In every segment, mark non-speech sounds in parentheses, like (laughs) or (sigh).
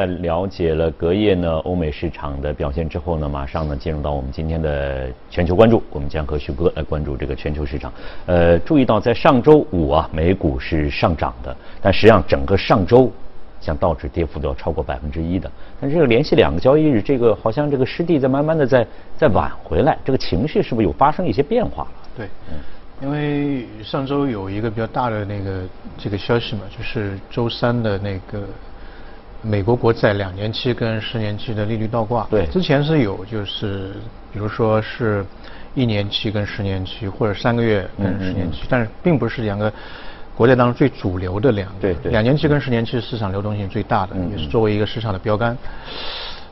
在了解了隔夜呢欧美市场的表现之后呢，马上呢进入到我们今天的全球关注，我们将和徐哥来关注这个全球市场。呃，注意到在上周五啊，美股是上涨的，但实际上整个上周，像道指跌幅都要超过百分之一的。但是这个连续两个交易日，这个好像这个失地在慢慢的在在挽回来，这个情绪是不是有发生一些变化了？对，因为上周有一个比较大的那个这个消息嘛，就是周三的那个。美国国债两年期跟十年期的利率倒挂，对，之前是有，就是比如说是一年期跟十年期，或者三个月跟十年期，但是并不是两个国债当中最主流的两个。对对。两年期跟十年期市场流动性最大的，也是作为一个市场的标杆。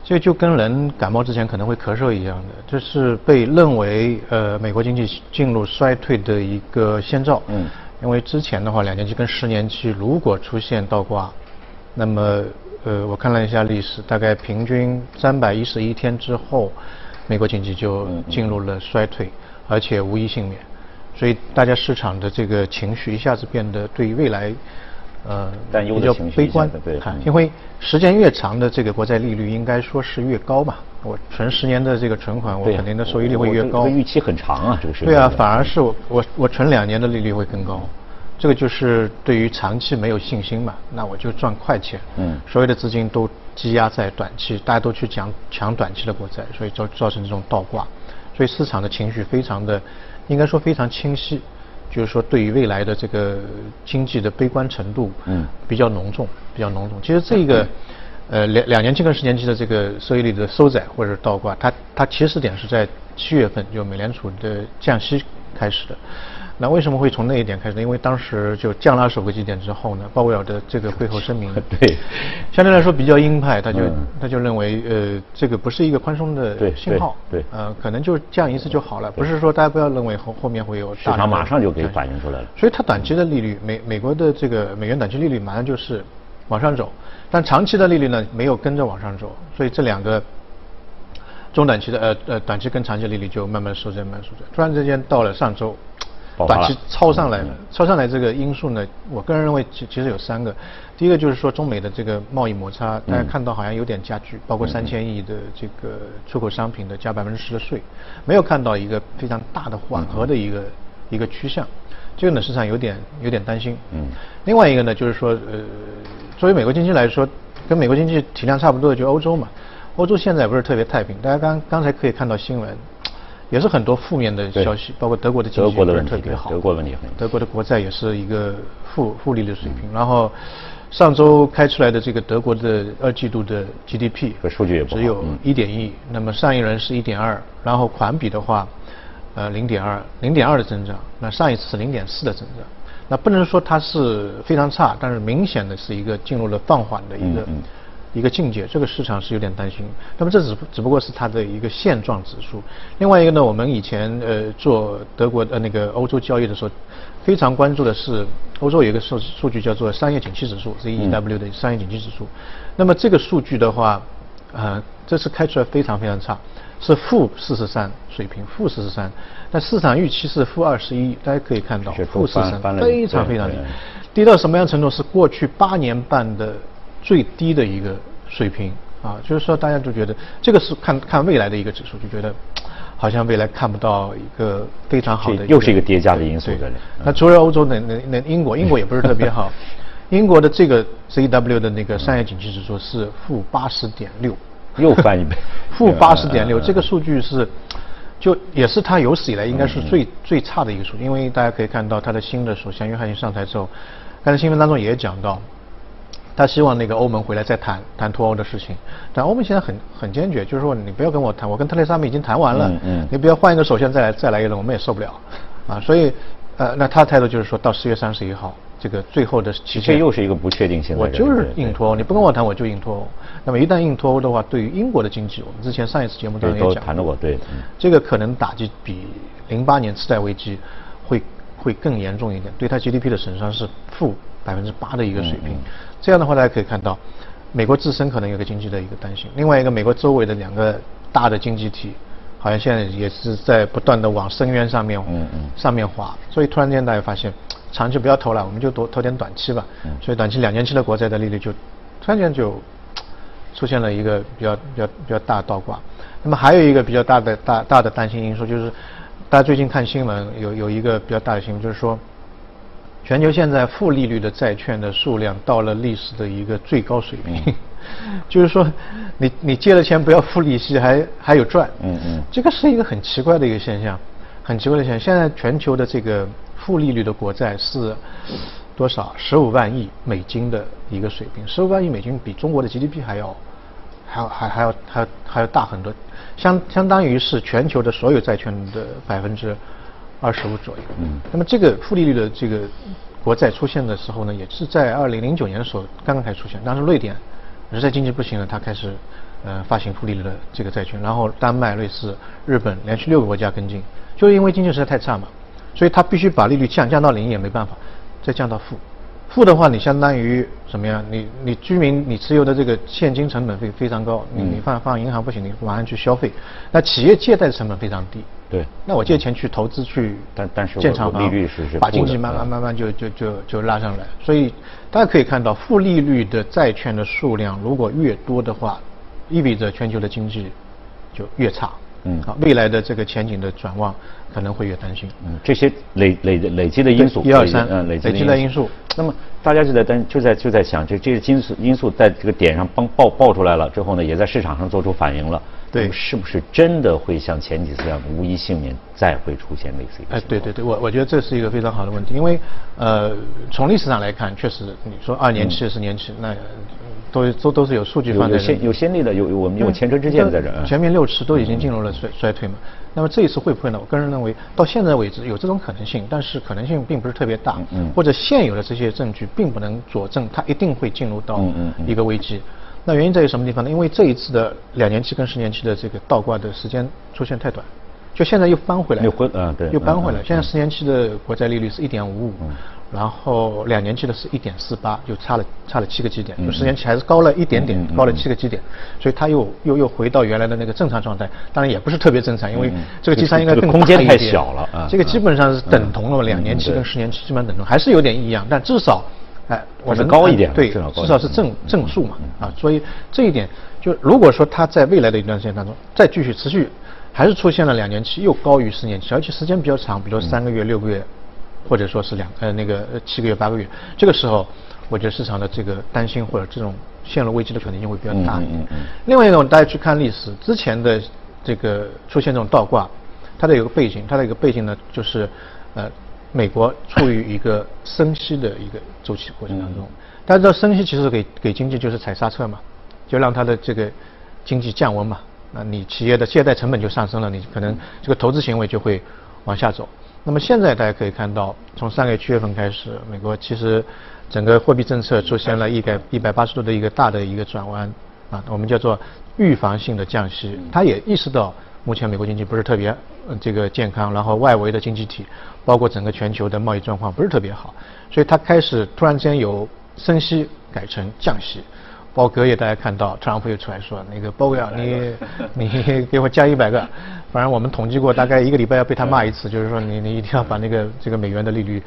所以就跟人感冒之前可能会咳嗽一样的，这是被认为呃美国经济进入衰退的一个先兆。嗯。因为之前的话，两年期跟十年期如果出现倒挂，那么。呃，我看了一下历史，大概平均三百一十一天之后，美国经济就进入了衰退，而且无一幸免。所以大家市场的这个情绪一下子变得对于未来，呃，比较悲观。对，因为时间越长的这个国债利率应该说是越高嘛。我存十年的这个存款，我肯定的收益率会越高。预期很长啊，这个是。对啊，反而是我我我存两年的利率会更高。这个就是对于长期没有信心嘛，那我就赚快钱。嗯。所有的资金都积压在短期，大家都去抢抢短期的国债，所以造造成这种倒挂，所以市场的情绪非常的，应该说非常清晰，就是说对于未来的这个经济的悲观程度，嗯，比较浓重，比较浓重。其实这个，呃，两两年期跟十年期的这个收益率的收窄或者倒挂，它它起始点是在七月份，就美联储的降息开始的。那为什么会从那一点开始？因为当时就降了首个基点之后呢，鲍威尔的这个会后声明，(laughs) 对，相对来说比较鹰派，他就他就认为，呃，这个不是一个宽松的信号，对，呃，可能就降一次就好了，不是说大家不要认为后后面会有市场马上就可以反映出来了。所以它短期的利率，美美国的这个美元短期利率马上就是往上走，但长期的利率呢没有跟着往上走，所以这两个中短期的呃呃短期跟长期利率就慢慢收窄，慢慢收窄。突然之间到了上周。短期超上来了，超上来这个因素呢，我个人认为其其实有三个。第一个就是说中美的这个贸易摩擦，大家看到好像有点加剧，包括三千亿的这个出口商品的加百分之十的税，没有看到一个非常大的缓和的一个一个趋向，这个呢市场有点有点担心。嗯。另外一个呢就是说，呃，作为美国经济来说，跟美国经济体量差不多的就欧洲嘛，欧洲现在不是特别太平，大家刚刚才可以看到新闻。也是很多负面的消息，包括德国的经济不是特别好，德国问题很德国的国债也是一个负负利率水平。然后上周开出来的这个德国的二季度的 GDP 数据也只有一点一，那么上一轮是一点二，然后环比的话，呃零点二，零点二的增长，那上一次是零点四的增长，那不能说它是非常差，但是明显的是一个进入了放缓的一个。一个境界，这个市场是有点担心。那么这只只不过是它的一个现状指数。另外一个呢，我们以前呃做德国呃那个欧洲交易的时候，非常关注的是欧洲有一个数数据叫做商业景气指数，ZEW 的商业景气指数。那么这个数据的话，呃，这次开出来非常非常差，是负四十三水平，负四十三。但市场预期是负二十一，大家可以看到，负四十三，非常非常低，低到什么样程度？是过去八年半的。最低的一个水平。啊，就是说大家都觉得这个是看看未来的一个指数，就觉得好像未来看不到一个非常好的，又是一个叠加的因素在里。那除了欧洲那那那英国，英国也不是特别好，(laughs) 英国的这个 CW 的那个商业景气指数是负八十点六，又翻一倍，(laughs) 负八十点六，这个数据是就也是它有史以来应该是最最差的一个数，因为大家可以看到他的新的首相约翰逊上台之后，刚才新闻当中也讲到。他希望那个欧盟回来再谈谈脱欧的事情，但欧盟现在很很坚决，就是说你不要跟我谈，我跟特蕾莎梅已经谈完了，嗯你不要换一个首相再来再来一轮，我们也受不了，啊，所以呃，那他的态度就是说到十月三十一号这个最后的期限，这又是一个不确定性。我就是硬脱欧，你不跟我谈我就硬脱欧。那么一旦硬脱欧的话，对于英国的经济，我们之前上一次节目当中也讲过，对，这个可能打击比零八年次贷危机会会更严重一点，对它 GDP 的损伤是负百分之八的一个水平。这样的话，大家可以看到，美国自身可能有个经济的一个担心。另外一个，美国周围的两个大的经济体，好像现在也是在不断的往深渊上面，嗯嗯，上面滑。所以突然间大家发现，长期不要投了，我们就多投点短期吧。所以短期两年期的国债的利率就突然间就出现了一个比较比较比较大的倒挂。那么还有一个比较大的大大的担心因素就是，大家最近看新闻有有一个比较大的新闻就是说，全球现在负利率的债券的数量到了历史的一个最高水平，(laughs) 就是说你你借了钱不要付利息还还有赚，嗯嗯，这个是一个很奇怪的一个现象，很奇怪的现象。现在全球的这个负利率的国债是多少？十五万亿美金的一个水平，十五万亿美金比中国的 GDP 还要还要还还要还要还要大很多。相相当于是全球的所有债券的百分之二十五左右。嗯。那么这个负利率的这个国债出现的时候呢，也是在二零零九年的时候刚刚开始出现。当时瑞典实在经济不行了，它开始呃发行负利率的这个债券。然后丹麦、瑞士、日本连续六个国家跟进，就是因为经济实在太差嘛，所以它必须把利率降降到零也没办法，再降到负。负的话，你相当于什么呀？你你居民你持有的这个现金成本会非常高，你你放放银行不行，你马上去消费。那企业借贷的成本非常低。对。那我借钱去投资去，但但是建厂房，利率是是把经济慢慢慢慢就就就就拉上来。所以大家可以看到，负利率的债券的数量如果越多的话，意味着全球的经济就越差。嗯，好，未来的这个前景的展望可能会越担心。嗯，这些累累累积的因素，一二三，嗯，累积的因素。那么大家就在担，就在就在想，这这些因素因素在这个点上帮爆爆出来了之后呢，也在市场上做出反应了。对，是不是真的会像前几次一样无一幸免，再会出现类似？哎，对对对，我我觉得这是一个非常好的问题，因为呃，从历史上来看，确实你说二年期、十年期，那。都都都是有数据放在有先有先例的，有我们有前车之鉴在这儿。全面六次都已经进入了衰衰退嘛，那么这一次会不会呢？我个人认为，到现在为止有这种可能性，但是可能性并不是特别大，或者现有的这些证据并不能佐证它一定会进入到一个危机。那原因在于什么地方？呢？因为这一次的两年期跟十年期的这个倒挂的时间出现太短，就现在又翻回来，又回啊对，又翻回来。现在十年期的国债利率是一点五五。然后两年期的是一点四八，就差了差了七个基点，就十年期还是高了一点点，高了七个基点，所以它又又又回到原来的那个正常状态，当然也不是特别正常，因为这个基差应该更空间太小了啊，这个基本上是等同了，两年期跟十年期基本上等同，还是有点异样，但至少，哎，我们高一点，对，至少是正正数嘛，啊，所以这一点就如果说它在未来的一段时间当中再继续持续，还是出现了两年期又高于十年期，而且时间比较长，比如三个月、六个月。或者说是两呃那个七个月八个月，这个时候，我觉得市场的这个担心或者这种陷入危机的可能性会比较大。嗯嗯嗯。另外一种，大家去看历史之前的这个出现这种倒挂，它的有个背景，它的一个背景呢就是，呃，美国处于一个升息的一个周期过程当中。大家知道升息其实给给经济就是踩刹车嘛，就让它的这个经济降温嘛。那你企业的借贷成本就上升了，你可能这个投资行为就会往下走。那么现在大家可以看到，从上个月七月份开始，美国其实整个货币政策出现了一百一百八十度的一个大的一个转弯啊，我们叫做预防性的降息。他也意识到目前美国经济不是特别这个健康，然后外围的经济体，包括整个全球的贸易状况不是特别好，所以它开始突然之间由升息改成降息。包括隔夜大家看到特朗普又出来说那个鲍威尔，你 (laughs) 你给我加一百个。反正我们统计过，大概一个礼拜要被他骂一次，(laughs) 就是说你你一定要把那个这个美元的利率，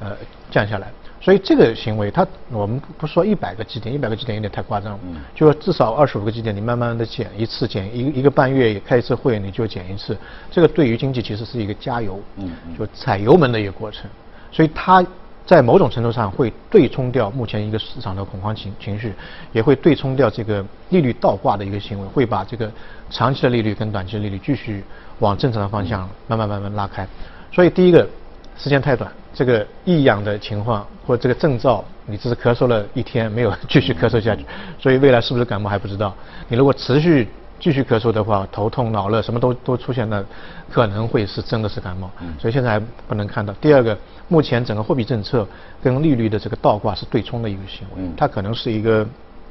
呃降下来。所以这个行为，它我们不说一百个基点，一百个基点有点太夸张嗯，就说至少二十五个基点，你慢慢的减一次，减一一个半月开一次会，你就减一次。这个对于经济其实是一个加油，嗯就踩油门的一个过程。所以它在某种程度上会对冲掉目前一个市场的恐慌情情绪，也会对冲掉这个利率倒挂的一个行为，会把这个。长期的利率跟短期的利率继续往正常的方向慢慢慢慢拉开，所以第一个时间太短，这个异样的情况或者这个症状，你只是咳嗽了一天，没有继续咳嗽下去，所以未来是不是感冒还不知道。你如果持续继续咳嗽的话，头痛脑热什么都都出现了，可能会是真的是感冒。所以现在还不能看到。第二个，目前整个货币政策跟利率的这个倒挂是对冲的一个行为，它可能是一个。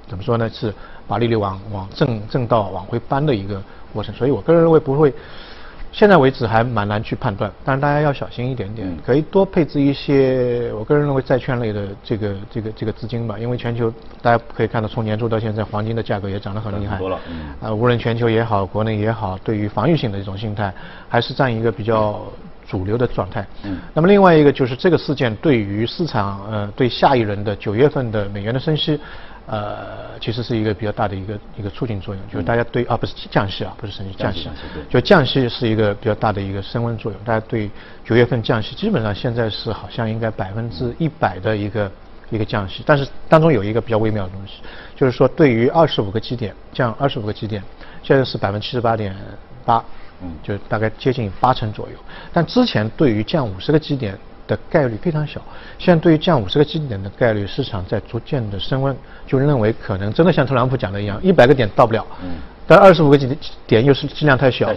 怎么说呢？是把利率往往正正道往回搬的一个过程，所以我个人认为不会。现在为止还蛮难去判断，但是大家要小心一点点，可以多配置一些。我个人认为债券类的这个这个这个资金吧，因为全球大家可以看到，从年初到现在，黄金的价格也涨得很厉害。多了。啊，无论全球也好，国内也好，对于防御性的一种心态，还是占一个比较主流的状态。嗯。那么另外一个就是这个事件对于市场呃对下一轮的九月份的美元的升息。呃，其实是一个比较大的一个一个促进作用，就是大家对啊不是降息啊，不是升息降息，就降息是一个比较大的一个升温作用。大家对九月份降息，基本上现在是好像应该百分之一百的一个一个降息，但是当中有一个比较微妙的东西，就是说对于二十五个基点降二十五个基点，现在是百分之七十八点八，嗯，就大概接近八成左右。但之前对于降五十个基点。的概率非常小。现在对于降五十个基点的概率，市场在逐渐的升温，就认为可能真的像特朗普讲的一样，一百个点到不了。嗯。但二十五个基点又是剂量太小，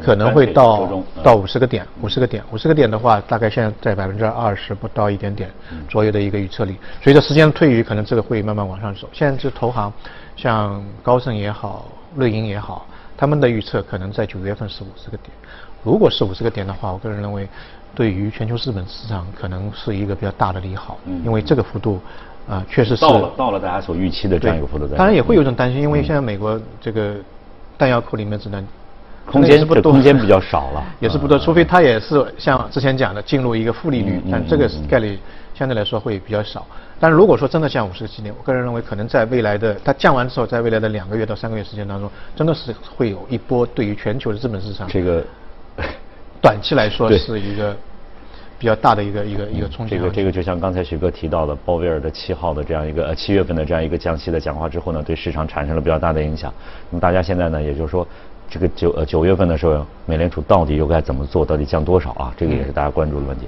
可能会到到五十个点，五十个点，五十个点的话，大概现在在百分之二十不到一点点左右的一个预测力。随着时间的推移，可能这个会慢慢往上走。现在这投行，像高盛也好，瑞银也好，他们的预测可能在九月份是五十个点。如果是五十个点的话，我个人认为。对于全球资本市场可能是一个比较大的利好，因为这个幅度，啊，确实是到了到了大家所预期的这样一个幅度。当然也会有一种担心，因为现在美国这个弹药库里面只能空间不多，空间比较少了，(laughs) 也是不多。除非它也是像之前讲的进入一个负利率，但这个概率相对来说会比较少。但是如果说真的降五十个基点，我个人认为可能在未来的它降完之后，在未来的两个月到三个月时间当中，真的是会有一波对于全球的资本市场这个。短期来说是一个比较大的一个一个一个冲击。这个这个就像刚才徐哥提到的，鲍威尔的七号的这样一个呃七月份的这样一个降息的讲话之后呢，对市场产生了比较大的影响。那么大家现在呢，也就是说，这个九呃九月份的时候，美联储到底又该怎么做，到底降多少啊？这个也是大家关注的问题。